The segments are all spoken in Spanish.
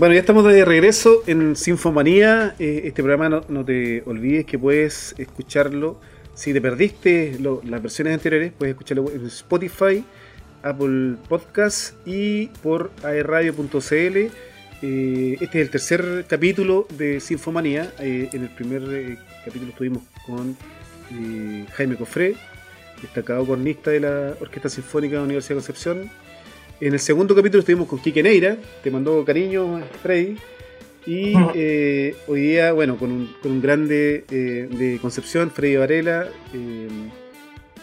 Bueno, ya estamos de regreso en Sinfomanía. Eh, este programa no, te olvides que puedes escucharlo. Si te perdiste las versiones anteriores, puedes escucharlo en Spotify, Apple Podcasts y por aerradio.cl. Eh, este es el tercer capítulo de Sinfomanía. Eh, en el primer capítulo estuvimos con Jaime Cofré, destacado cornista de la Orquesta Sinfónica de la Universidad de Concepción en el segundo capítulo estuvimos con Quique Neira, te mandó cariño Freddy. Y eh, hoy día, bueno, con un, con un grande eh, de Concepción, Freddy Varela, eh,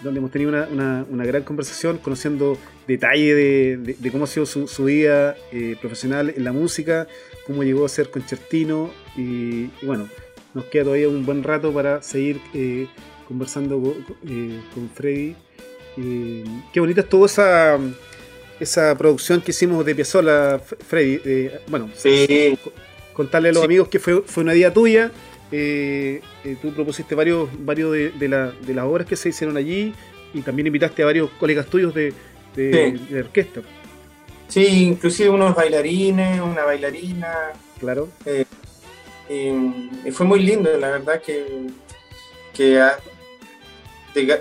donde hemos tenido una, una, gran conversación, conociendo detalle de, cómo ha sido su, su vida profesional en la música, cómo llegó a ser concertino. Y, bueno, nos queda todavía un buen rato para seguir conversando con Freddy. qué bonita es toda esa esa producción que hicimos de Piazzolla, Freddy. Eh, bueno, sí. contarle a los amigos que fue, fue una idea tuya. Eh, eh, tú propusiste varios, varios de, las obras que se hicieron allí y también invitaste a varios colegas tuyos de, orquesta. Sí, inclusive unos bailarines, una bailarina. Claro. y fue muy lindo, la verdad que, que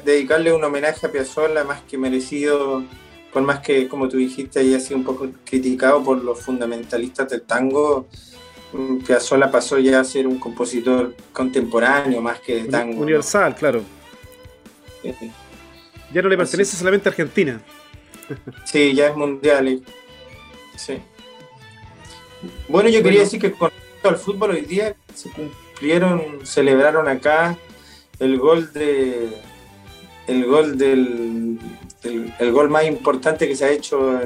dedicarle un homenaje a Piazzolla más que merecido por más que, como tú dijiste, haya sido un poco criticado por los fundamentalistas del tango, mm, Piazzolla pasó ya a ser un compositor contemporáneo más que de tango. Universal, claro. Ya no le pertenece solamente a Argentina. Sí, ya es mundial. Eh. Sí. Bueno, yo quería decir que con respecto al fútbol hoy día se cumplieron, celebraron acá el gol de el gol del el, gol más importante que se ha hecho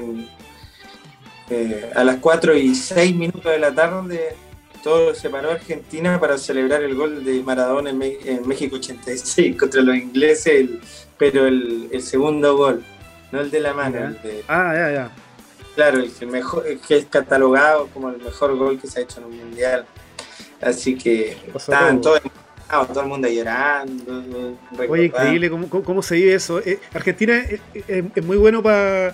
eh, a las 4 y 6 minutos de la tarde. Todo se paró Argentina para celebrar el gol de Maradona en, México 86 contra los ingleses, pero el, segundo gol, no el de la mano. ah, ya, ya. Claro, el que, mejor, que es catalogado como el mejor gol que se ha hecho en un mundial. Así que estaban todos todo el mundo llorando. Oye, increíble cómo, se vive eso. Eh, Argentina es, muy bueno para,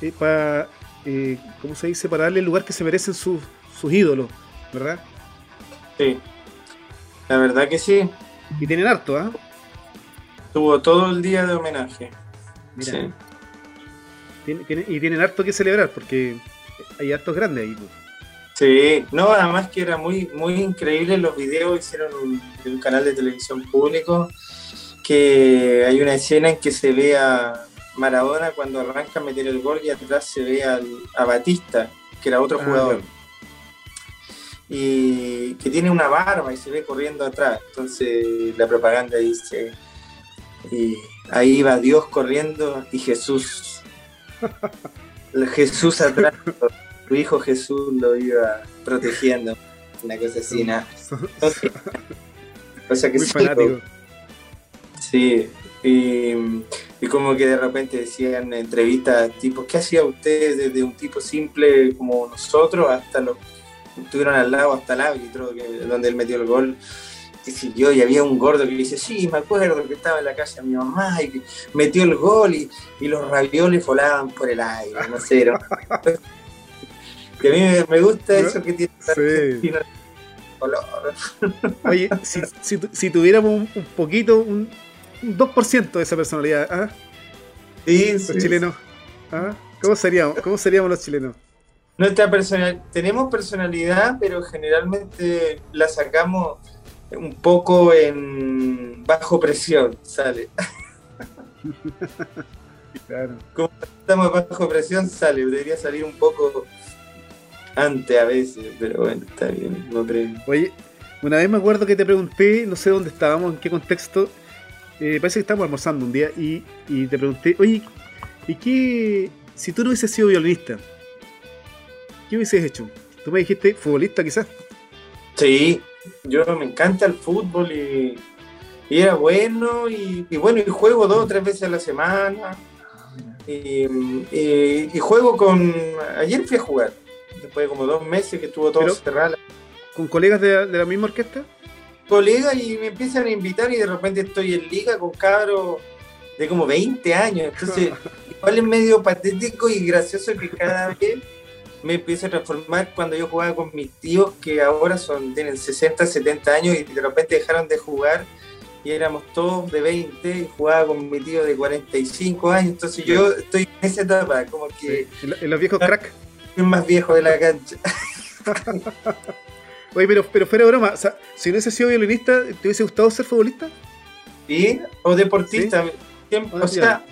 eh, eh, ¿cómo se dice? Para darle el lugar que se merecen sus, ídolos, ¿verdad? Sí, la verdad que sí. Y tienen harto, ¿ah? Tuvo todo el día de homenaje. Sí. y tienen harto que celebrar porque hay hartos grandes ahí. Pues. Sí, no, además que era muy, muy increíble los videos, hicieron un, un canal de televisión público, que hay una escena en que se ve a Maradona cuando arranca a meter el gol y atrás se ve a Batista, que era otro ah, jugador. Y que tiene una barba y se ve corriendo atrás. Entonces la propaganda dice, y ahí va Dios corriendo y Jesús. Jesús atrás tu hijo Jesús lo iba protegiendo, una cosa así, nada. O sea que sí, Sí, y, como que de repente decían en entrevistas, tipo, ¿qué hacía usted desde un tipo simple como nosotros hasta los estuvieron al lado, hasta el árbitro, donde él metió el gol? Y yo, y había un gordo que le dice, sí, me acuerdo que estaba en la casa de mi mamá y que metió el gol y, los ravioles volaban por el aire, no sé, Que a mí me, gusta eso que tiene sí. color. Oye, si, si, tuviéramos un, poquito, un, 2% de esa personalidad, ¿ah? Sí, los chilenos. ¿ah? ¿Cómo, seríamos, ¿Cómo seríamos los chilenos? Nuestra personalidad, tenemos personalidad, pero generalmente la sacamos un poco en bajo presión, sale. Claro. Como estamos bajo presión, sale, debería salir un poco antes a veces, pero bueno, está bien, no Oye, una vez me acuerdo que te pregunté, no sé dónde estábamos, en qué contexto, eh, parece que estábamos almorzando un día y, te pregunté, oye, ¿y qué, si tú no hubieses sido violinista, qué hubieses hecho? Tú me dijiste futbolista quizás. Sí, yo me encanta el fútbol y, era bueno y, bueno, y juego dos o tres veces a la semana. Y, y, juego con... Ayer fui a jugar después de como dos meses que estuvo todo cerrado. ¿Con colegas de, la misma orquesta? Colegas y me empiezan a invitar y de repente estoy en liga con cabros de como 20 años. Entonces, igual es medio patético y gracioso que cada vez me empiezo a transformar cuando yo jugaba con mis tíos que ahora son tienen 60, 70 años y de repente dejaron de jugar y éramos todos de 20 y jugaba con mi tío de 45 años. Entonces yo estoy en esa etapa, como que... ¿En los viejos crack? Es más viejo de la cancha. Oye, pero, pero fuera de broma, o sea, si no hubiese sido violinista, ¿te hubiese gustado ser futbolista? Sí, o deportista. Siempre, ah, o sea,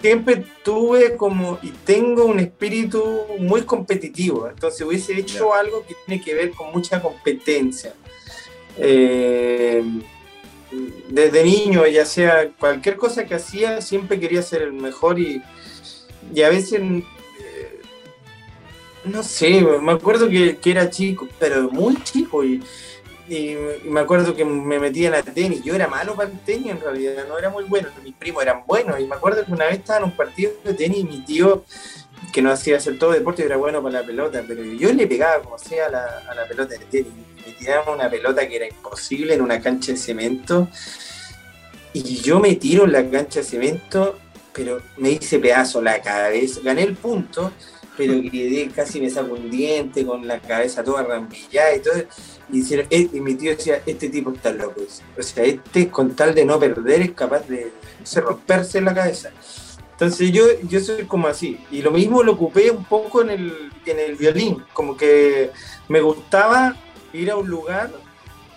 siempre tuve como y tengo un espíritu muy competitivo. Entonces hubiese hecho algo que tiene que ver con mucha competencia. Eh, desde niño, ya sea cualquier cosa que hacía, siempre quería ser el mejor y, y a veces, eh, no sé, me acuerdo que, era chico, pero muy chico y, me acuerdo que me metía en la tenis. Yo era malo para el tenis en realidad, no era muy bueno, mis primos eran buenos y me acuerdo que una vez estaba en un partido de tenis y mi tío que no hacía hacer todo deporte era bueno para la pelota, pero yo le pegaba como sea a la, a la pelota de tenis. Me tiraba una pelota que era imposible en una cancha de cemento y yo me tiro en la cancha de cemento, pero me hice pedazo la cabeza. Gané el punto, pero casi me saco un diente con la cabeza toda rambillada y todo. Y, eh, y mi tío decía, este tipo está loco. O sea, este con tal de no perder es capaz de romperse en la cabeza. Entonces yo, yo soy como así. Y lo mismo lo ocupé un poco en el, en el violín. Como que me gustaba ir a un lugar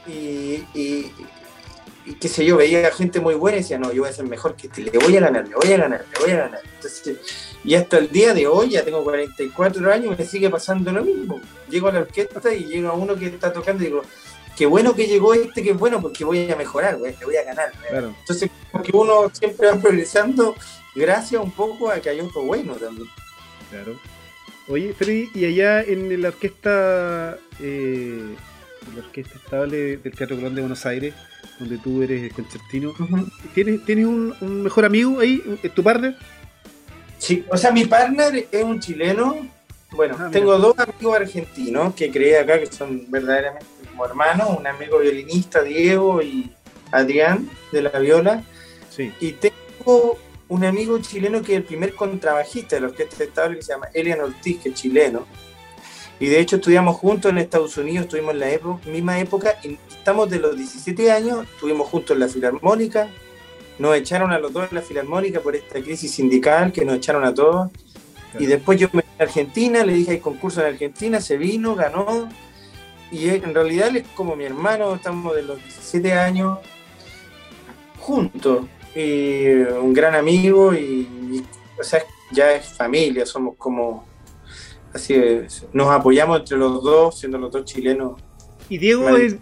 y, y qué sé yo, veía gente muy buena y decía, no, yo voy a ser mejor que este, le voy a ganar, le voy a ganar, le voy a ganar. Entonces, y hasta el día de hoy, ya tengo 44 años, me sigue pasando lo mismo. Llego a la orquesta y llega uno que está tocando y digo, qué bueno que llegó este, que es bueno, porque voy a mejorar, le voy a ganar. Entonces, porque uno siempre va progresando gracias un poco a que hay otro bueno también. Claro. Oye, Freddy, y allá en la orquesta, eh, la orquesta estable del Teatro Colón de Buenos Aires, donde tú eres concertino. ¿Tienes, ¿Tienes un, mejor amigo ahí, tu partner? Sí, o sea, mi partner es un chileno. Bueno, ah, tengo dos amigos argentinos que creé acá que son verdaderamente como hermanos, un amigo violinista, Diego, y Adrián de la viola. Sí. Y tengo un amigo chileno que es el primer contrabajista de la orquesta estable que se llama Elian Ortiz, que es chileno. Y de hecho estudiamos juntos en Estados Unidos, estuvimos en la misma época, y estamos de los 17 años, estuvimos juntos en la Filarmónica, nos echaron a los dos en la Filarmónica por esta crisis sindical que nos echaron a todos. Y después yo me fui a Argentina, le dije hay concurso en Argentina, se vino, ganó. Y en realidad él es como mi hermano, estamos de los 17 años juntos. Y un gran amigo y o sea, ya es familia, somos como Así es, nos apoyamos entre los dos, siendo los dos chilenos. ¿Y Diego es,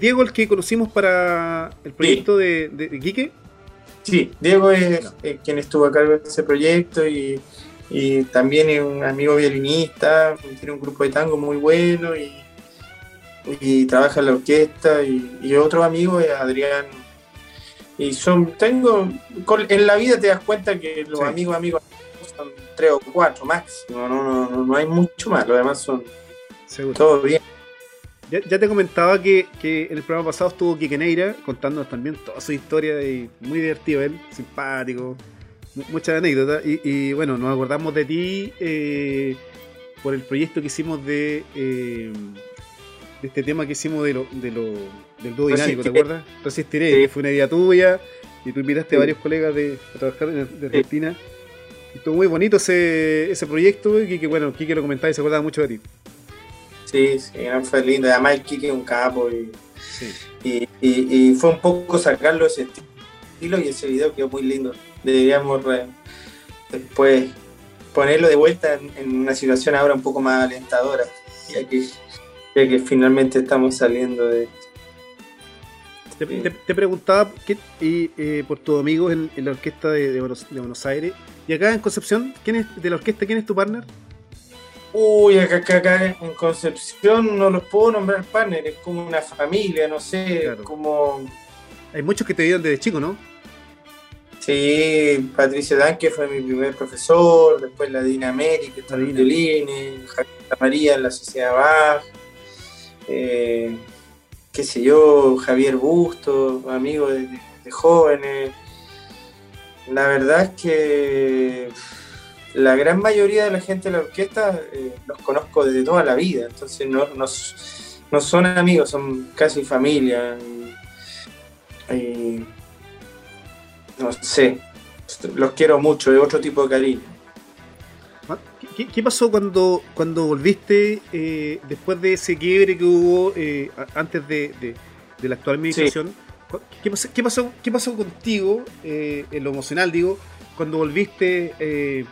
Diego el que conocimos para el proyecto de, de, Quique? Sí, Diego es, quien estuvo a cargo de ese proyecto y, también es un amigo violinista, tiene un grupo de tango muy bueno y, trabaja en la orquesta y, otro amigo es Adrián. Y son, tengo, en la vida te das cuenta que los amigos, amigos, son tres o cuatro máximo, no, no, no, hay mucho más, lo demás son todo bien. Ya, te comentaba que, en el programa pasado estuvo Quique Neira contándonos también toda su historia y muy divertido él, simpático, muchas anécdotas. Y, bueno, nos acordamos de ti eh, por el proyecto que hicimos de, eh, de este tema que hicimos de lo, de lo, del dúo dinámico, ¿te acuerdas? Resistiré, que fue una idea tuya y tú invitaste a varios colegas de, a trabajar de Argentina. Estuvo muy bonito ese, ese proyecto, y que bueno, Kike lo comentaba y se acordaba mucho de ti. Sí, sí, fue lindo. Además, el Kike es un capo y, y, fue un poco sacarlo ese estilo y ese video quedó muy lindo. Deberíamos después ponerlo de vuelta en, una situación ahora un poco más alentadora, ya que, ya que finalmente estamos saliendo de esto. Te, preguntaba y, eh, por tus amigos en, la orquesta de, Buenos, Aires. Y acá en Concepción, ¿quién es, de la orquesta, ¿quién es tu partner? Uy, acá, acá, en Concepción no los puedo nombrar partner, es como una familia, no sé, como... Hay muchos que te vieron desde chico, ¿no? Sí, Patricia Danque fue mi primer profesor, después la Dina América, está en Javier María en la Sociedad Bach, eh, qué sé yo, Javier Busto, amigo de, jóvenes. La verdad es que la gran mayoría de la gente de la orquesta eh, los conozco desde toda la vida, entonces no, no, son amigos, son casi familia. no sé, los quiero mucho, de otro tipo de cariño. Ah, ¿Qué, pasó cuando, cuando volviste eh, después de ese quiebre que hubo eh, antes de, la actual administración? ¿Qué, pasó, ¿Qué, pasó, contigo en lo emocional, digo, cuando volviste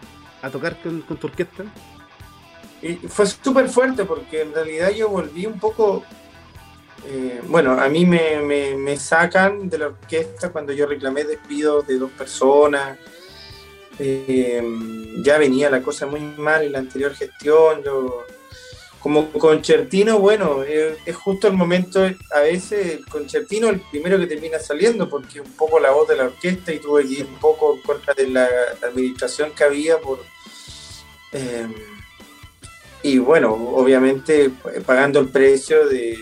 a tocar con, tu orquesta? Y fue súper fuerte porque en realidad yo volví un poco... Eh, bueno, a mí me, sacan de la orquesta cuando yo reclamé despido de dos personas. Eh, ya venía la cosa muy mal en la anterior gestión. Yo, como concertino, bueno, es justo el momento, a veces el concertino el primero que termina saliendo, porque un poco la voz de la orquesta y tuve que ir un poco en contra de la administración que había por, Em, y bueno, obviamente eh, pagando el precio de,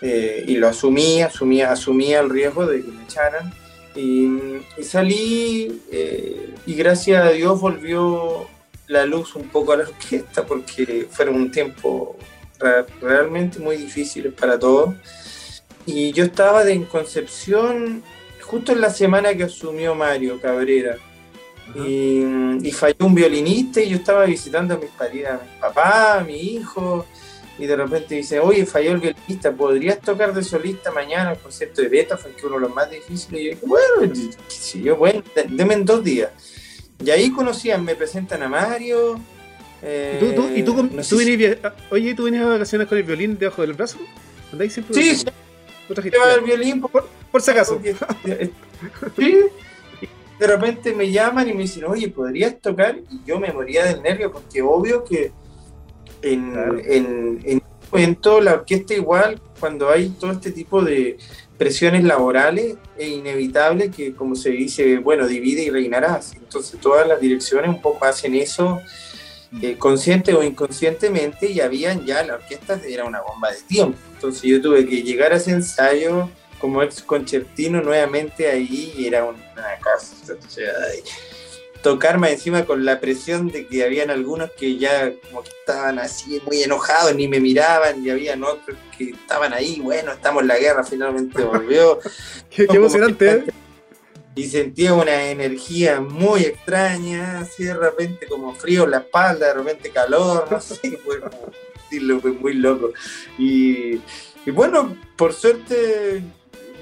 eh, y lo asumía, asumía, asumía el riesgo de que me echaran. Y, salí eh, y gracias a Dios volvió la luz un poco a la orquesta porque fueron un tiempo realmente muy difíciles para todos. Y yo estaba en Concepción justo en la semana que asumió Mario Cabrera. Y, falló un violinista y yo estaba visitando a mis parientes, a mi papá, a mi hijo, y de repente dice, oye, falló el violinista, ¿podrías tocar de solista mañana el concierto de Beethoven, que es uno de los más difíciles? Y yo dije, bueno, si yo, bueno, denme en dos días. Y ahí conocían, me presentan a Mario. ¿Tú, tú, ¿Y tú, eh, tú venías, oye, ¿tú venías a vacaciones con el violín debajo del brazo? ¿Andáis siempre? Sí, sí. el violín por, por, si acaso. sí de repente me llaman y me dicen, oye, ¿podrías tocar? Y yo me moría del nervio, porque obvio que en, en, un momento la orquesta igual, cuando hay todo este tipo de presiones laborales, es inevitable que, como se dice, bueno, divide y reinarás. Entonces todas las direcciones un poco hacen eso, eh, consciente o inconscientemente, y habían ya, la orquesta era una bomba de tiempo. Entonces yo tuve que llegar a ese ensayo como ex concertino nuevamente ahí era una casa. O sea, tocar más encima con la presión de que habían algunos que ya como que estaban así muy enojados, ni me miraban, y habían otros que estaban ahí, bueno, estamos en la guerra, finalmente volvió. qué, emocionante, ¿eh? Y sentía una energía muy extraña, así de repente como frío en la espalda, de repente calor, no sé, fue fue muy loco. Y, y bueno, por suerte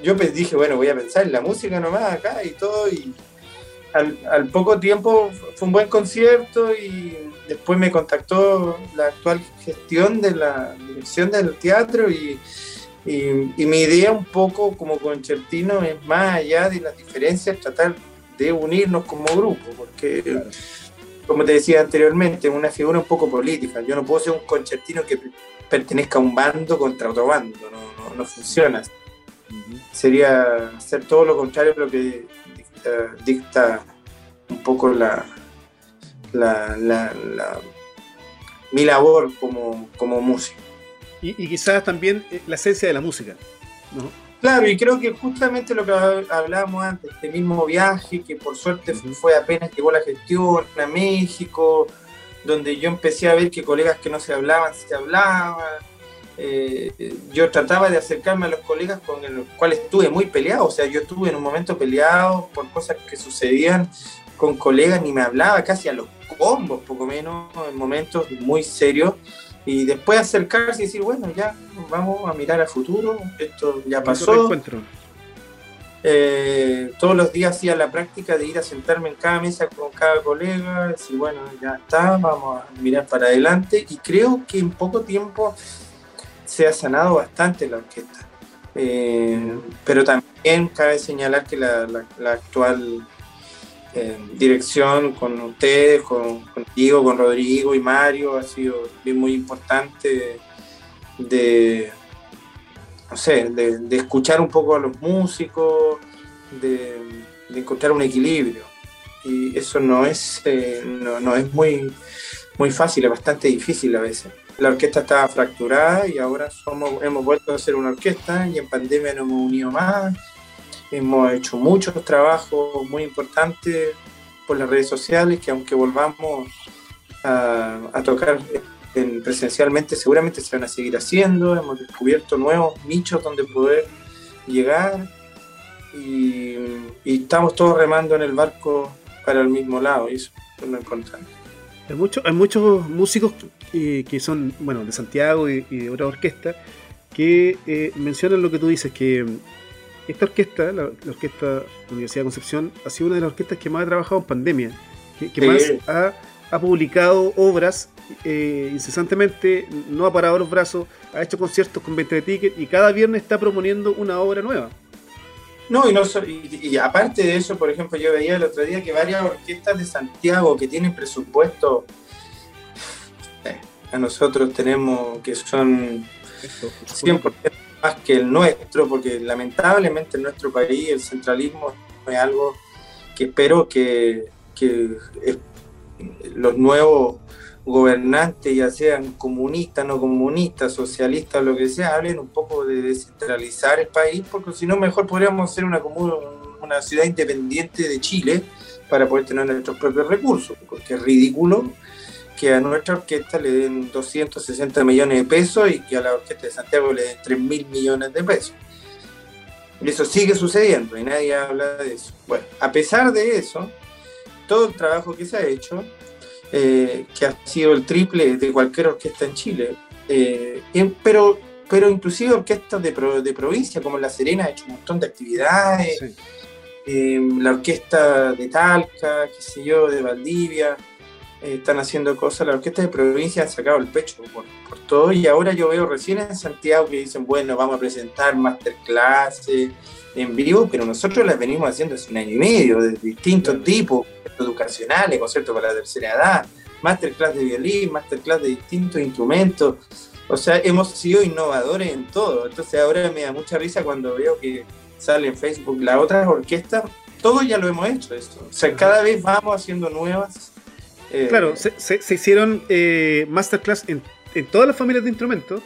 yo dije, bueno, voy a pensar en la música nomás acá y todo, y al, poco tiempo fue un buen concierto y después me contactó la actual gestión de la dirección del teatro y, mi idea un poco como concertino es más allá de las diferencias, tratar de unirnos como grupo, porque como te decía anteriormente, una figura un poco política, yo no puedo ser un concertino que pertenezca a un bando contra otro bando, no, no, no funciona sería hacer todo lo contrario de lo que dicta, un poco la, la, mi labor como, como músico. Y, quizás también eh, la esencia de la música. Claro, y creo que justamente lo que hablábamos antes, este mismo viaje, que por suerte fue apenas llegó la gestión a México, donde yo empecé a ver que colegas que no se hablaban, se hablaban, eh, yo trataba de acercarme a los colegas con los cuales estuve muy peleado, o sea, yo estuve en un momento peleado por cosas que sucedían con colegas, ni me hablaba casi a los combos, poco menos, en momentos muy serios, y después acercarse y decir, bueno, ya vamos a mirar al futuro, esto ya pasó. Eh, todos los días hacía la práctica de ir a sentarme en cada mesa con cada colega, decir, bueno, ya está, vamos a mirar para adelante, y creo que en poco tiempo se ha sanado bastante la orquesta. Eh, pero también cabe señalar que la, actual eh, dirección con ustedes, con, contigo, con Rodrigo y Mario ha sido bien muy importante de, no sé, de, escuchar un poco a los músicos, de, encontrar un equilibrio. Y eso no es, eh, no, no es muy, muy fácil, es bastante difícil a veces la orquesta estaba fracturada y ahora hemos vuelto a ser una orquesta y en pandemia nos hemos unido más. Hemos hecho muchos trabajos muy importantes por las redes sociales, que aunque volvamos a, tocar presencialmente, seguramente se van a seguir haciendo. Hemos descubierto nuevos nichos donde poder llegar y, estamos todos remando en el barco para el mismo lado y eso es lo importante. Hay, mucho, hay muchos músicos que, que son, bueno, de Santiago y, de otra orquesta que eh, mencionan lo que tú dices, que esta orquesta, la, orquesta Universidad de Concepción, ha sido una de las orquestas que más ha trabajado en pandemia, que, más ha, publicado obras eh, incesantemente, no ha parado los brazos, ha hecho conciertos con 20 de tickets y cada viernes está proponiendo una obra nueva. No, y, no, y, aparte de eso, por ejemplo, yo veía el otro día que varias orquestas de Santiago que tienen presupuesto, eh, a nosotros tenemos que son 100% más que el nuestro, porque lamentablemente en nuestro país el centralismo es algo que espero que, los nuevos gobernantes, ya sean comunistas, no comunistas, socialistas, lo que sea, hablen un poco de descentralizar el país, porque si no, mejor podríamos ser una, una ciudad independiente de Chile para poder tener nuestros propios recursos, porque es ridículo que a nuestra orquesta le den 260 millones de pesos y que a la orquesta de Santiago le den 3 mil millones de pesos. Y eso sigue sucediendo y nadie habla de eso. Bueno, a pesar de eso, todo el trabajo que se ha hecho, eh, que ha sido el triple de cualquier orquesta en Chile, eh, pero, pero inclusive orquestas de, de, provincia como La Serena ha hecho un montón de actividades, eh, la orquesta de Talca, qué sé yo, de Valdivia, eh, están haciendo cosas, la orquesta de provincia ha sacado el pecho por, todo. Y ahora yo veo recién en Santiago que dicen, bueno, vamos a presentar masterclass en vivo, pero nosotros las venimos haciendo hace un año y medio, de distintos tipos, educacionales, conciertos para la tercera edad, masterclass de violín, masterclass de distintos instrumentos, o sea, hemos sido innovadores en todo, entonces ahora me da mucha risa cuando veo que sale en Facebook la otra orquesta, todo ya lo hemos hecho esto, o sea, cada vez vamos haciendo nuevas eh, claro, se, hicieron eh, masterclass en, todas las familias de instrumentos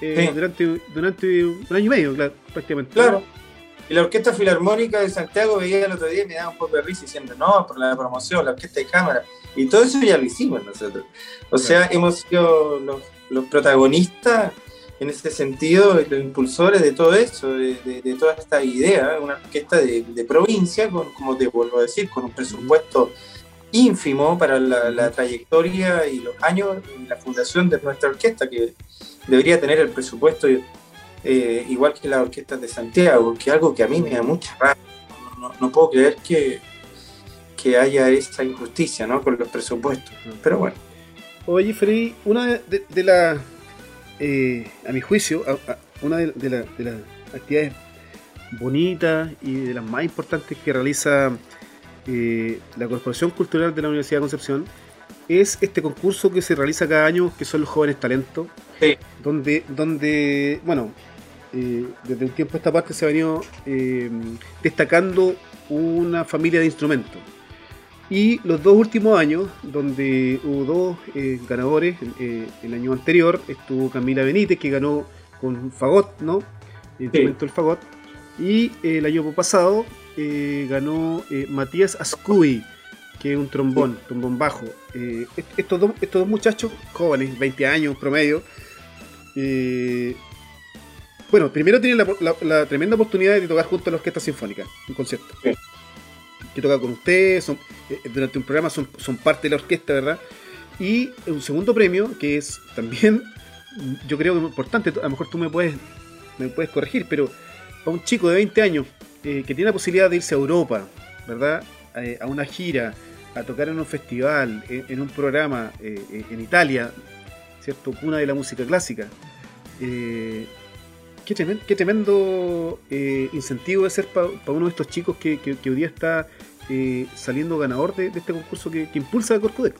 eh, durante, durante un año y medio, prácticamente. Claro. Y la Orquesta Filarmónica de Santiago veía el otro día y me daba un poco de risa diciendo, no, por la promoción, la orquesta de cámara. Y todo eso ya lo hicimos nosotros. O sea, hemos sido los, protagonistas en ese sentido, los impulsores de todo eso, de, toda esta idea, una orquesta de, provincia, con, como te vuelvo a decir, con un presupuesto ínfimo para la, trayectoria y los años y la fundación de nuestra orquesta, que debería tener el presupuesto eh, igual que las orquestas de Santiago, que es algo que a mí me da mucha rabia. No, puedo creer que, que haya esa injusticia ¿no? con los presupuestos. Pero bueno. Oye, Freddy, una de, de las, eh, a mi juicio, una de, de las actividades bonitas y de las más importantes que realiza eh, la Corporación Cultural de la Universidad de Concepción es este concurso que se realiza cada año, que son los jóvenes talentos, donde, donde, bueno, eh, desde un tiempo a esta parte se ha venido eh, destacando una familia de instrumentos. Y los dos últimos años, donde hubo dos ganadores, el año anterior estuvo Camila Benítez, que ganó con fagot, ¿no? El instrumento del fagot. Y el año pasado eh, ganó eh, Matías Ascuy, que es un trombón, trombón bajo. Eh, estos, dos, estos dos muchachos jóvenes, 20 años promedio, bueno, primero tienen la, tremenda oportunidad de tocar junto a la Orquesta Sinfónica, un concierto. Que toca con ustedes, son, durante un programa son, son parte de la orquesta, ¿verdad? Y un segundo premio, que es también, yo creo que es importante, a lo mejor tú me puedes, me puedes corregir, pero para un chico de 20 años eh, que tiene la posibilidad de irse a Europa, ¿verdad? Eh, a una gira, a tocar en un festival, en, un programa eh, en Italia, ¿cierto? Cuna de la música clásica. qué tremendo, incentivo de ser para uno de estos chicos que, hoy día está saliendo ganador de, este concurso que, impulsa a Corcudec.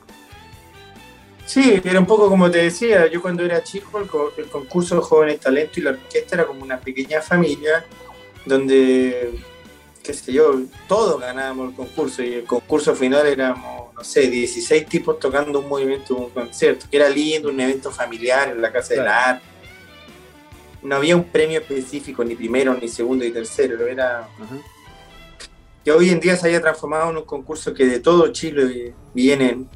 Sí, era un poco como te decía, yo cuando era chico el, el concurso de jóvenes talentos y la orquesta era como una pequeña familia donde, qué sé yo, todos ganábamos el concurso y el concurso final éramos, no sé, 16 tipos tocando un movimiento, un concierto, que era lindo, un evento familiar en la Casa de la Arte. No había un premio específico, ni primero, ni segundo, ni tercero, era... que hoy en día se haya transformado en un concurso que de todo Chile vienen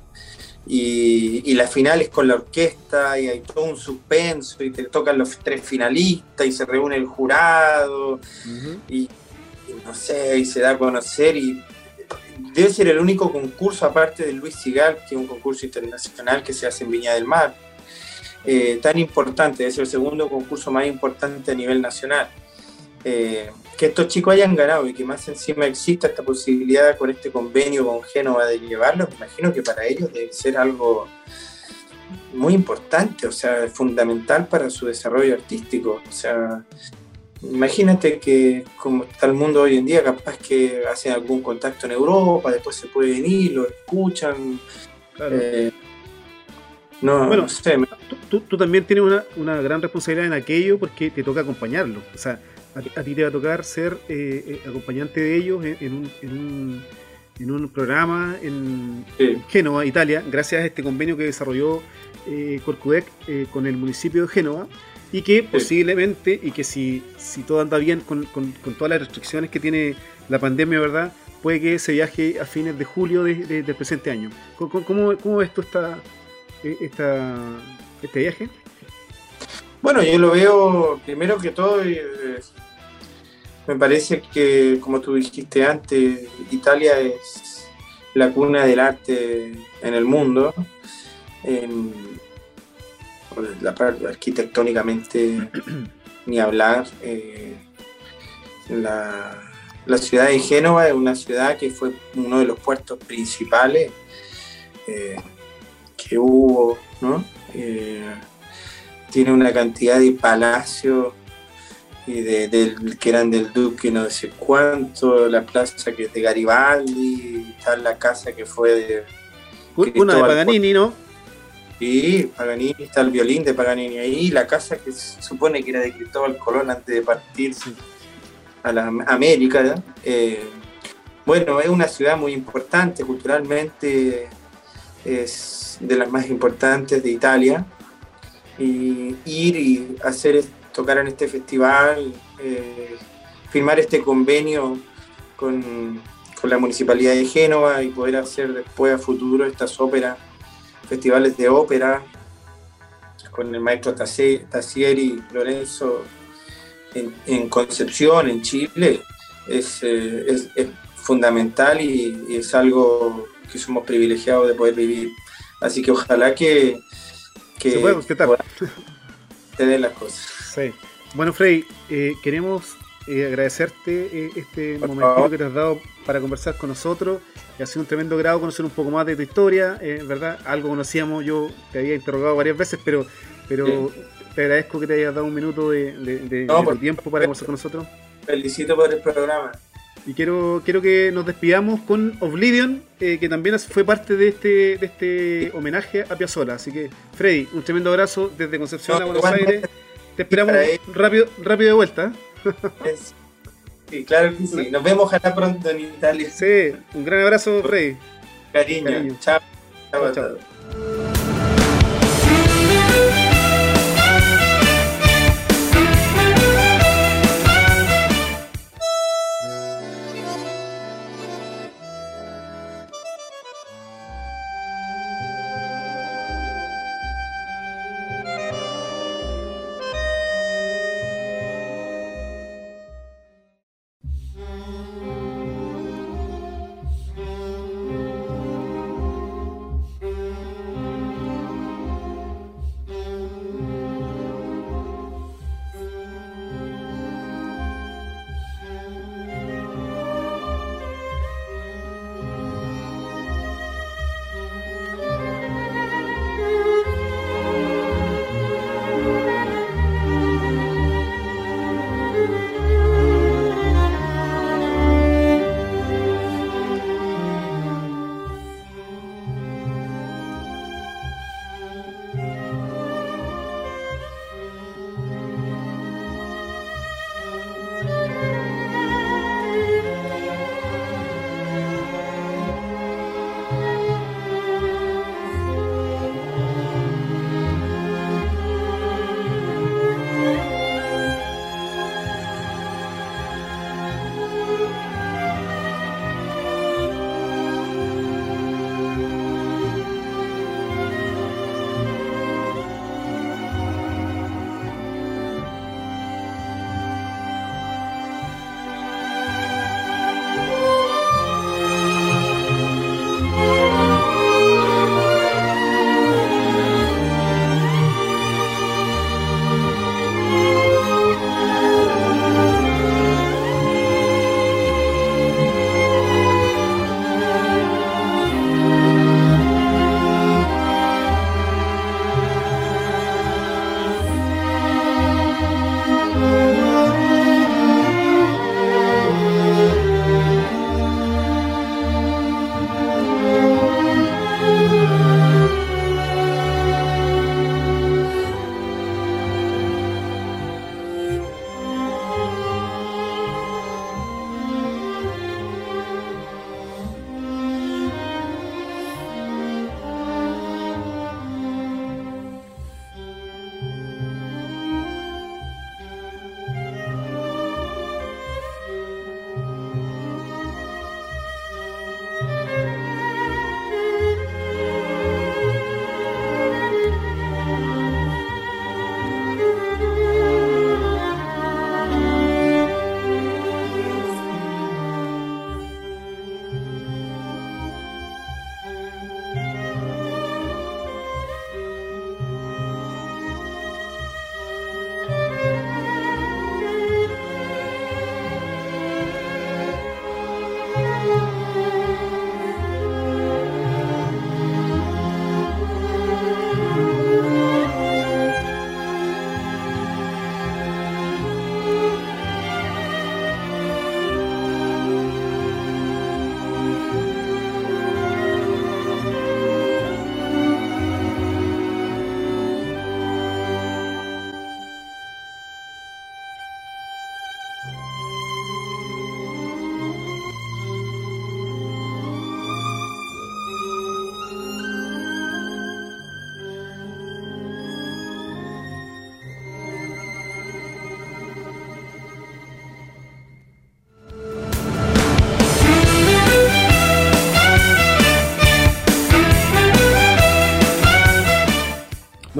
y, la final es con la orquesta y hay todo un suspenso y te tocan los tres finalistas y se reúne el jurado y, no sé, y se da a conocer y debe ser el único concurso aparte de Luis Sigal, que es un concurso internacional que se hace en Viña del Mar, eh, tan importante, es el segundo concurso más importante a nivel nacional. Eh, que estos chicos hayan ganado y que más encima exista esta posibilidad con este convenio con Génova de llevarlo, me imagino que para ellos debe ser algo muy importante, o sea, fundamental para su desarrollo artístico. O sea, imagínate que como está el mundo hoy en día, capaz que hacen algún contacto en Europa, después se pueden ir, lo escuchan. Eh, no, bueno, sé. Tú, tú, también tienes una, una, gran responsabilidad en aquello porque te toca acompañarlo. O sea, a, ti te va a tocar ser eh, eh, acompañante de ellos en, un, en, un, en, un, programa en Génova, Italia, gracias a este convenio que desarrolló eh, Corcudec eh, con el municipio de Génova y que posiblemente, y que si, si todo anda bien con, con, todas las restricciones que tiene la pandemia, ¿verdad? Puede que se viaje a fines de julio de, del presente año. ¿Cómo, cómo, cómo ves tú esta, esta, este viaje? Bueno, yo lo veo primero que todo, eh, me parece que, como tú dijiste antes, Italia es la cuna del arte en el mundo. La parte arquitectónicamente ni hablar. Eh, la, ciudad de Génova es una ciudad que fue uno de los puertos principales eh, que hubo, ¿no? tiene una cantidad de palacios y de, que eran del Duque no sé cuánto, la plaza que es de Garibaldi, está la casa que fue de... Una de Paganini, ¿no? Sí, Paganini, está el violín de Paganini ahí, la casa que se supone que era de Cristóbal Colón antes de partir a la América. Eh, bueno, es una ciudad muy importante culturalmente, es de las más importantes de Italia y ir y hacer, tocar en este festival, eh, firmar este convenio con, la Municipalidad de Génova y poder hacer después a futuro estas óperas, festivales de ópera, con el maestro Tassieri Lorenzo en, Concepción, en Chile, es, eh, fundamental y, es algo que somos privilegiados de poder vivir. Así que ojalá que, que se tener las cosas. Sí. Bueno, Frey, eh, queremos eh, agradecerte eh, este momento que te has dado para conversar con nosotros. Ha sido un tremendo grado conocer un poco más de tu historia, ¿verdad? Algo conocíamos, yo te había interrogado varias veces, pero, pero te agradezco que te hayas dado un minuto de, tiempo para conversar con nosotros. Felicito por el programa. Y quiero, quiero que nos despidamos con Oblivion, eh, que también fue parte de este, de este homenaje a Piazzolla. Así que, Freddy, un tremendo abrazo desde Concepción a Buenos Aires. Te esperamos rápido, rápido de vuelta. Sí, claro que sí. Nos vemos ojalá pronto en Italia. Sí, un gran abrazo, Freddy. Cariño. chao. chao. chao.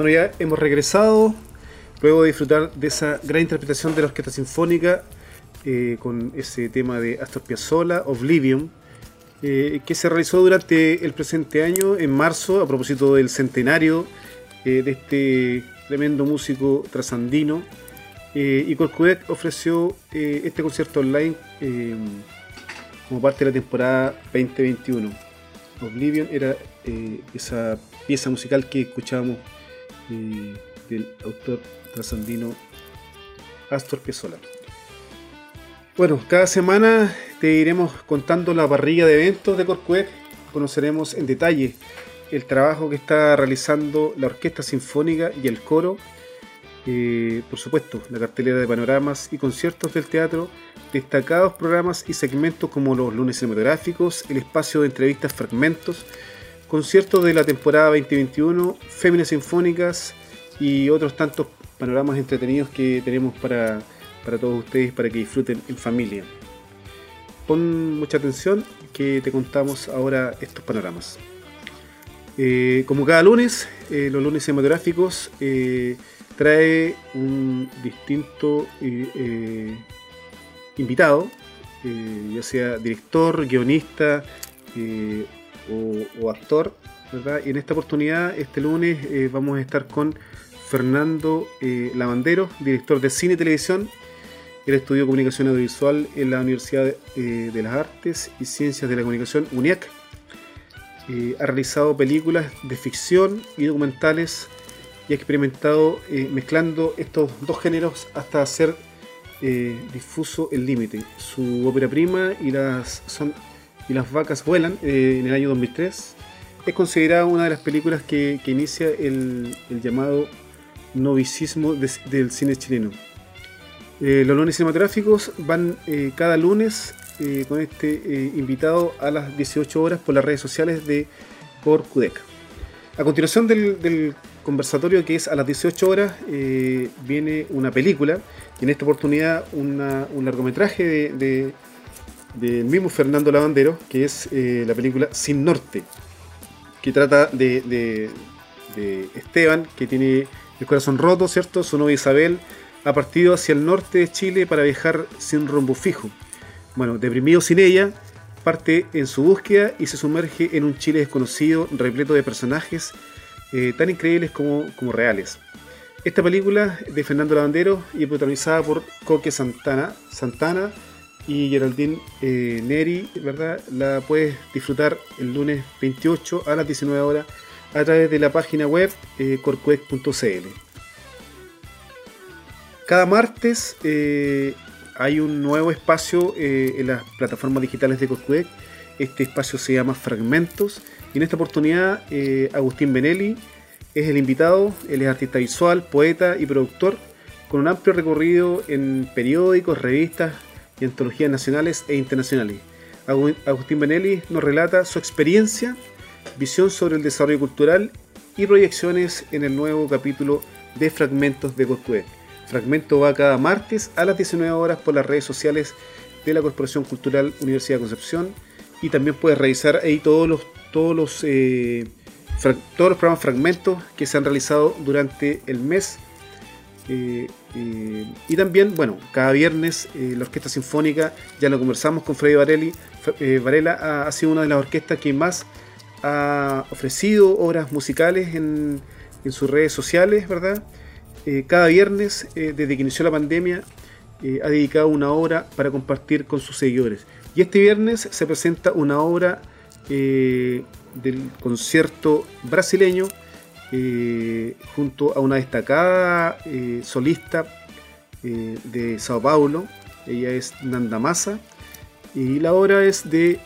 Bueno, ya hemos regresado luego de disfrutar de esa gran interpretación de la Orquesta Sinfónica eh, con ese tema de Astor Piazzolla, Oblivion, eh, que se realizó durante el presente año, en marzo, a propósito del centenario eh, de este tremendo músico trasandino. y Corcudec ofreció este concierto online como parte de la temporada 2021. Oblivion era esa pieza musical que escuchábamos del autor trasandino Astor Piazzolla. Bueno, cada semana te iremos contando la parrilla de eventos de Corcuec. Conoceremos en detalle el trabajo que está realizando la Orquesta Sinfónica y el coro. Eh, por supuesto, la cartelera de panoramas y conciertos del teatro, destacados programas y segmentos como los lunes cinematográficos, el espacio de entrevistas fragmentos, conciertos de la temporada 2021, féminas sinfónicas y otros tantos panoramas entretenidos que tenemos para, todos ustedes para que disfruten en familia. Pon mucha atención que te contamos ahora estos panoramas. Eh, como cada lunes, eh, los lunes cinematográficos eh, trae un distinto invitado, ya sea director, guionista, o, actor, ¿verdad? Y en esta oportunidad, este lunes, eh, vamos a estar con Fernando eh, Lavandero, director de cine y televisión. Él estudió comunicación audiovisual en la Universidad eh, de las Artes y Ciencias de la Comunicación, UNIAC. ha realizado películas de ficción y documentales y ha experimentado mezclando estos dos géneros hasta hacer difuso el límite. Su ópera prima y las son y las vacas vuelan eh, en el año 2003 es considerada una de las películas que, inicia el, llamado novicismo del cine chileno. Eh, los lunes cinematográficos van eh, cada lunes con este invitado a las 18 horas por las redes sociales de por Cudec. A continuación del, conversatorio que es a las 18 horas viene una película y en esta oportunidad un largometraje de del mismo Fernando Lavandero, que es eh, la película Sin Norte, que trata de, Esteban, que tiene el corazón roto, ¿cierto? Su novia Isabel ha partido hacia el norte de Chile para viajar sin rumbo fijo. Bueno, deprimido sin ella, parte en su búsqueda y se sumerge en un Chile desconocido, repleto de personajes eh, tan increíbles como, como reales. Esta película de Fernando Lavandero y protagonizada por Coque Santana, Santana y Geraldine eh, Neri, ¿verdad? La puedes disfrutar el lunes 28 a las 19 horas a través de la página web eh, corcuec.cl. Cada martes eh, hay un nuevo espacio eh, en las plataformas digitales de Corcuec. Este espacio se llama Fragmentos y en esta oportunidad Agustín Benelli es el invitado. Él es artista visual, poeta y productor con un amplio recorrido en periódicos, revistas, y antologías nacionales e internacionales. Agustín Benelli nos relata su experiencia, visión sobre el desarrollo cultural y proyecciones en el nuevo capítulo de Fragmentos de Corcué. Fragmento va cada martes a las 19 horas por las redes sociales de la Corporación Cultural Universidad de Concepción y también puedes revisar ahí todos los, todos los, eh, todos los programas fragmentos que se han realizado durante el mes eh, eh, y también, bueno, cada viernes eh, la Orquesta Sinfónica, ya lo conversamos con Freddy Varelli, Varela ha, sido una de las orquestas que más ha ofrecido obras musicales en, sus redes sociales, ¿verdad? cada viernes, desde que inició la pandemia, ha dedicado una obra para compartir con sus seguidores. Y este viernes se presenta una obra del concierto brasileño eh, junto a una destacada eh, solista eh, de Sao Paulo. Ella es Nanda Massa. Y la obra es de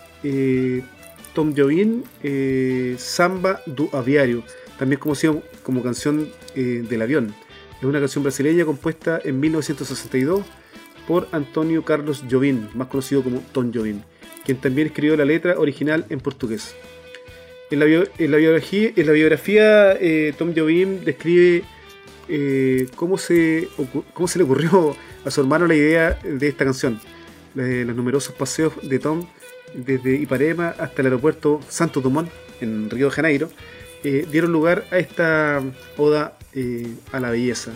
Tom Jobim, Samba do Aviario, también conocido como canción del avión. Es una canción brasileña compuesta en 1962 por Antonio Carlos Jobim, más conocido como Tom Jobim, quien también escribió la letra original en portugués. En la, biografía, eh, Tom Jobim describe eh, cómo, se, cómo se le ocurrió a su hermano la idea de esta canción. los numerosos paseos de Tom desde Iparema hasta el aeropuerto Santo Dumont en Río de Janeiro eh, dieron lugar a esta oda a la belleza.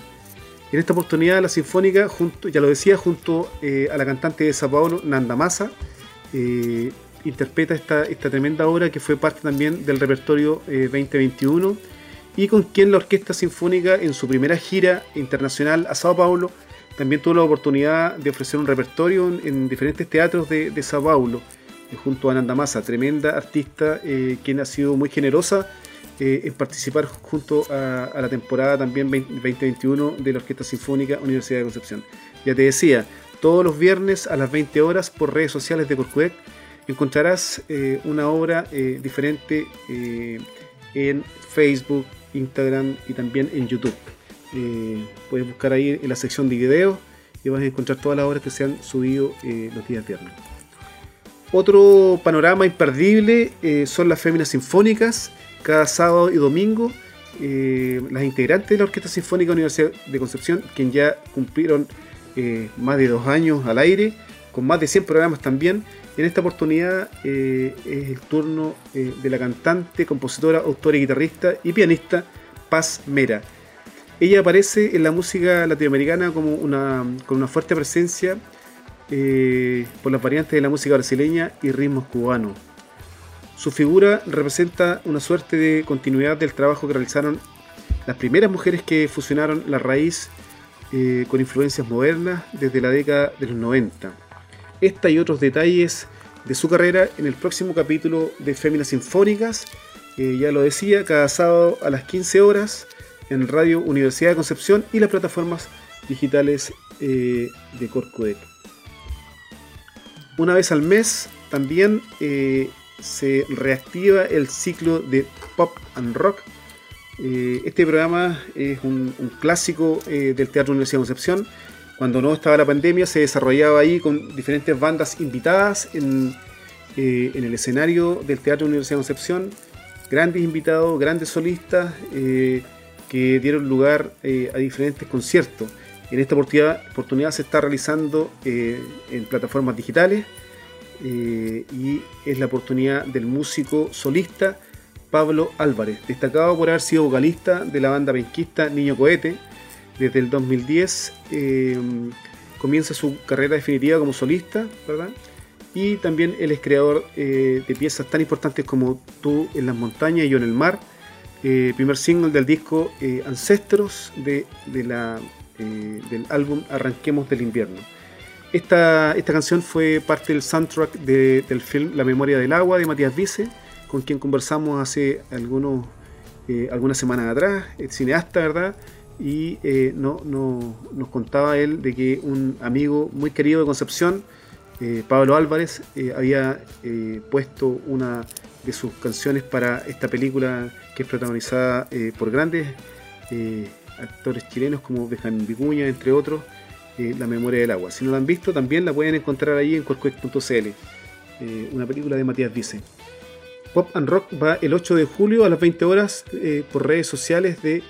En esta oportunidad la Sinfónica, junto, ya lo decía, junto a la cantante de Sao Paulo, Nanda Massa, interpreta esta, esta tremenda obra que fue parte también del repertorio 2021 y con quien la Orquesta Sinfónica en su primera gira internacional a Sao Paulo también tuvo la oportunidad de ofrecer un repertorio en, diferentes teatros de, de Sao Paulo eh, junto a Nanda Massa, tremenda artista eh, quien ha sido muy generosa eh, en participar junto a, la temporada también 2021 de la Orquesta Sinfónica Universidad de Concepción. Ya te decía, todos los viernes a las 20 horas por redes sociales de Corcuec encontrarás una obra diferente en Facebook, Instagram y también en YouTube. Eh, puedes buscar ahí en la sección de videos y vas a encontrar todas las obras que se han subido eh, los días viernes. Otro panorama imperdible eh, son las féminas sinfónicas, cada sábado y domingo. las integrantes de la Orquesta Sinfónica Universidad de Concepción, quien ya cumplieron más de dos años al aire, con más de 100 programas también. En esta oportunidad es el turno de la cantante, compositora, autora y guitarrista y pianista Paz Mera ella aparece en la música latinoamericana como una, con una fuerte presencia eh, por las variantes de la música brasileña y ritmos cubanos. Su figura representa una suerte de continuidad del trabajo que realizaron las primeras mujeres que fusionaron la raíz eh, con influencias modernas desde la década de los 90. Esta y otros detalles de su carrera en el próximo capítulo de Féminas Sinfónicas. Ya lo decía, cada sábado a las 15 horas en Radio Universidad de Concepción y las plataformas digitales eh, de Corcodec. Una vez al mes también eh, se reactiva el ciclo de Pop and Rock. Eh, este programa es un, clásico del Teatro Universidad de Concepción. Cuando no estaba la pandemia se desarrollaba ahí con diferentes bandas invitadas en, en el escenario del Teatro Universidad de Concepción. Grandes invitados, grandes solistas que dieron lugar eh, a diferentes conciertos. En esta oportunidad, se está realizando eh, en plataformas digitales eh, y es la oportunidad del músico solista Pablo Álvarez, destacado por haber sido vocalista de la banda penquista Niño Cohete. Desde el 2010 comienza su carrera definitiva como solista, ¿verdad? Y también él es creador de piezas tan importantes como Tú en las montañas y yo en el mar, eh, primer single del disco eh, Ancestros de, eh, del álbum Arranquemos del Invierno. Esta, esta canción fue parte del soundtrack del film La Memoria del Agua de Matías Vice, con quien conversamos hace algunos, algunas semanas atrás, el cineasta, ¿verdad? Y no, no, nos contaba él de que un amigo muy querido de Concepción, Pablo Álvarez, había puesto una de sus canciones para esta película que es protagonizada eh, por grandes eh, actores chilenos como Benjamín Vicuña, entre otros, eh, La memoria del agua. Si no la han visto, también la pueden encontrar ahí en corcuec.cl, una película de Matías Vice. Pop and Rock va el 8 de julio a las 20 horas por redes sociales de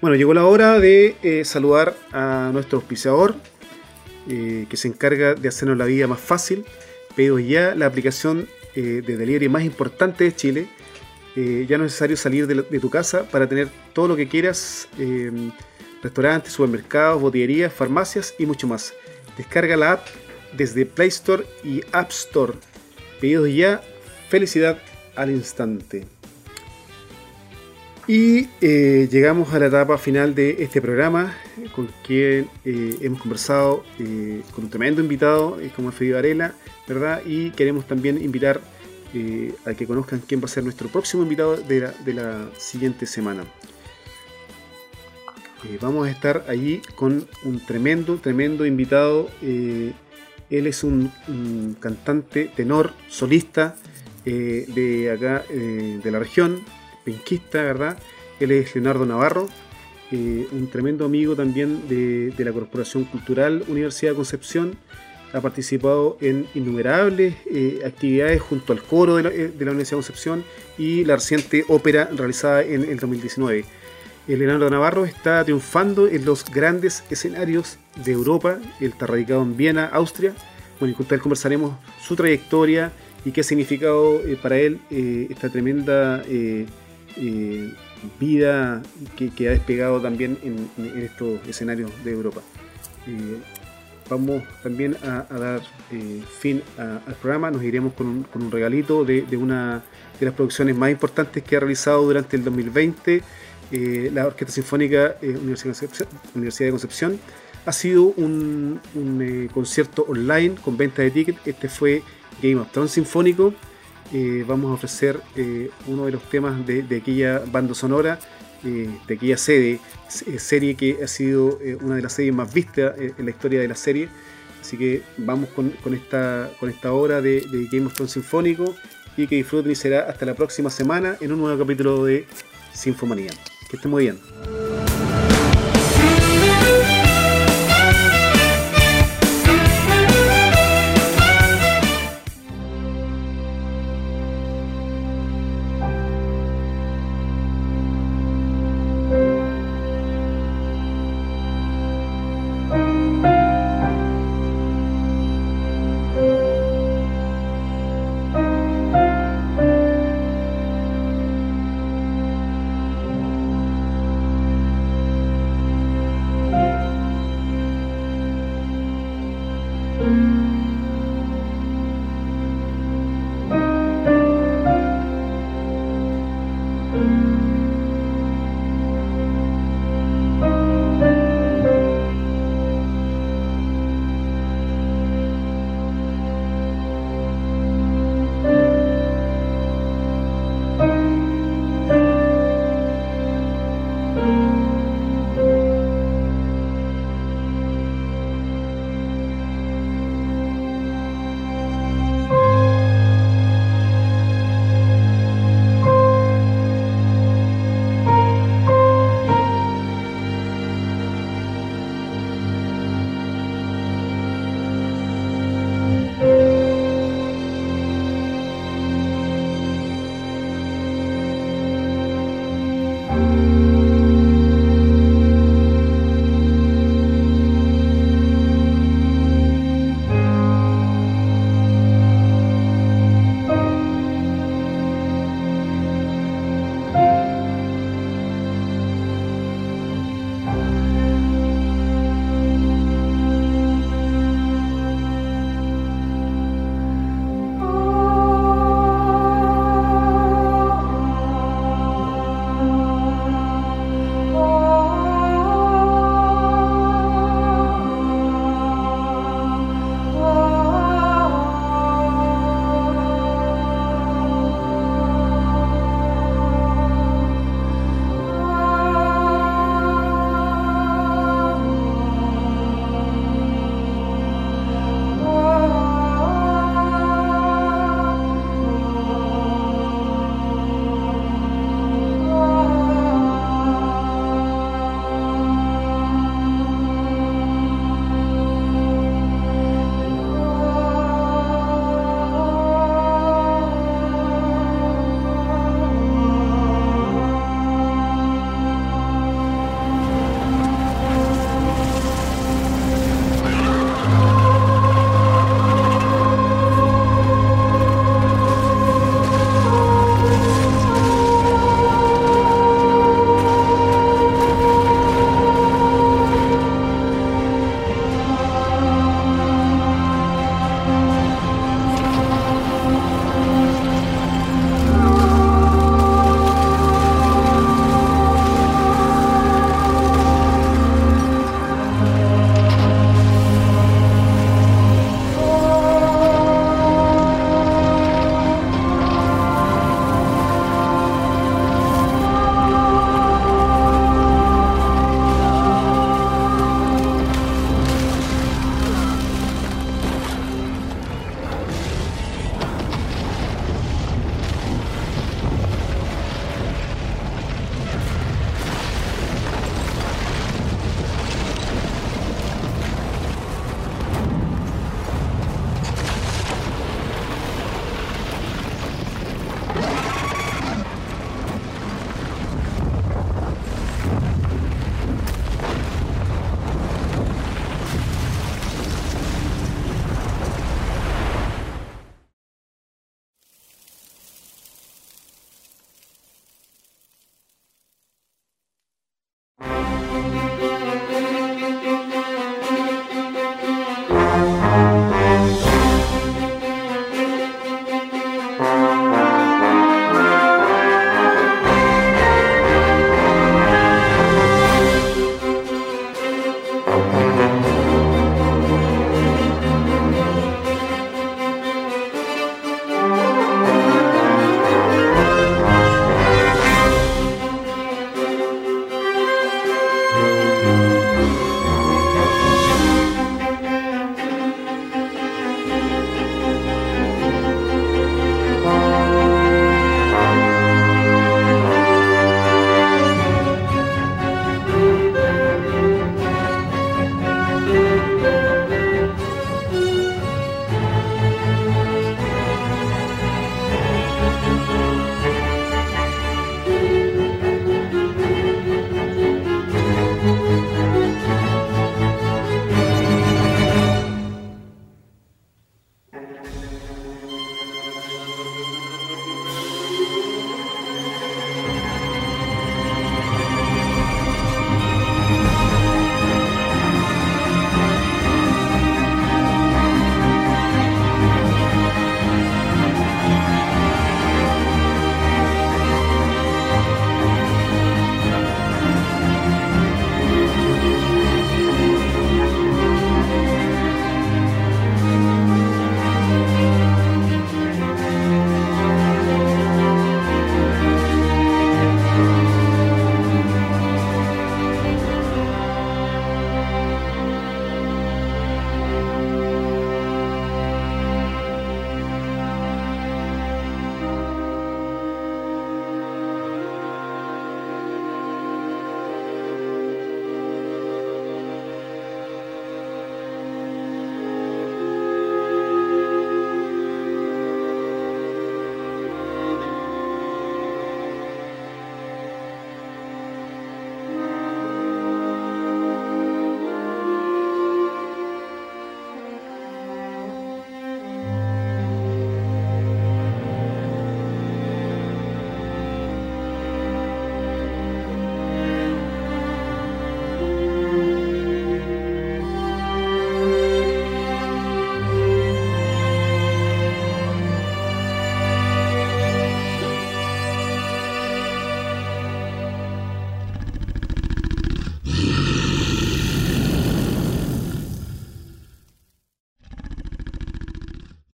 Bueno, llegó la hora de saludar a nuestro auspiciador, que se encarga de hacernos la vida más fácil Pedido ya la aplicación eh, de delivery más importante de Chile. Eh, ya no es necesario salir de, tu casa para tener todo lo que quieras, em, restaurantes, supermercados, botillerías, farmacias y mucho más. Descarga la app desde Play Store y App Store. Pedidos ya, felicidad al instante. Y eh, llegamos a la etapa final de este programa, con quien hemos conversado con un tremendo invitado, como es Fede Varela, ¿verdad? Y queremos también invitar eh, a que conozcan quién va a ser nuestro próximo invitado de la, siguiente semana. Eh, vamos a estar allí con un tremendo, tremendo invitado. Eh, él es un, cantante, tenor, solista de acá, de la región, penquista, ¿verdad? Él es Leonardo Navarro, un tremendo amigo también de, de la Corporación Cultural Universidad de Concepción ha participado en innumerables eh, actividades junto al coro de la, eh, de la, Universidad de Concepción y la reciente ópera realizada en el 2019. El Leonardo Navarro está triunfando en los grandes escenarios de Europa. Él está radicado en Viena, Austria. Bueno, y con él conversaremos su trayectoria y qué ha significado eh, para él esta tremenda vida que, ha despegado también en, estos escenarios de Europa. vamos también a, dar fin al programa, nos iremos con un, regalito de, una de las producciones más importantes que ha realizado durante el 2020 la Orquesta Sinfónica Universidad de Concepción ha sido un, eh, concierto online con venta de tickets. Este fue Game of Thrones Sinfónico. Eh, vamos a ofrecer eh, uno de los temas de, aquella banda sonora, de aquella serie, serie que ha sido una de las series más vistas en la historia de la serie. Así que vamos con, esta, con esta obra de, de, Game of Thrones Sinfónico y que disfruten y será hasta la próxima semana en un nuevo capítulo de Sinfomanía. Que estén muy bien.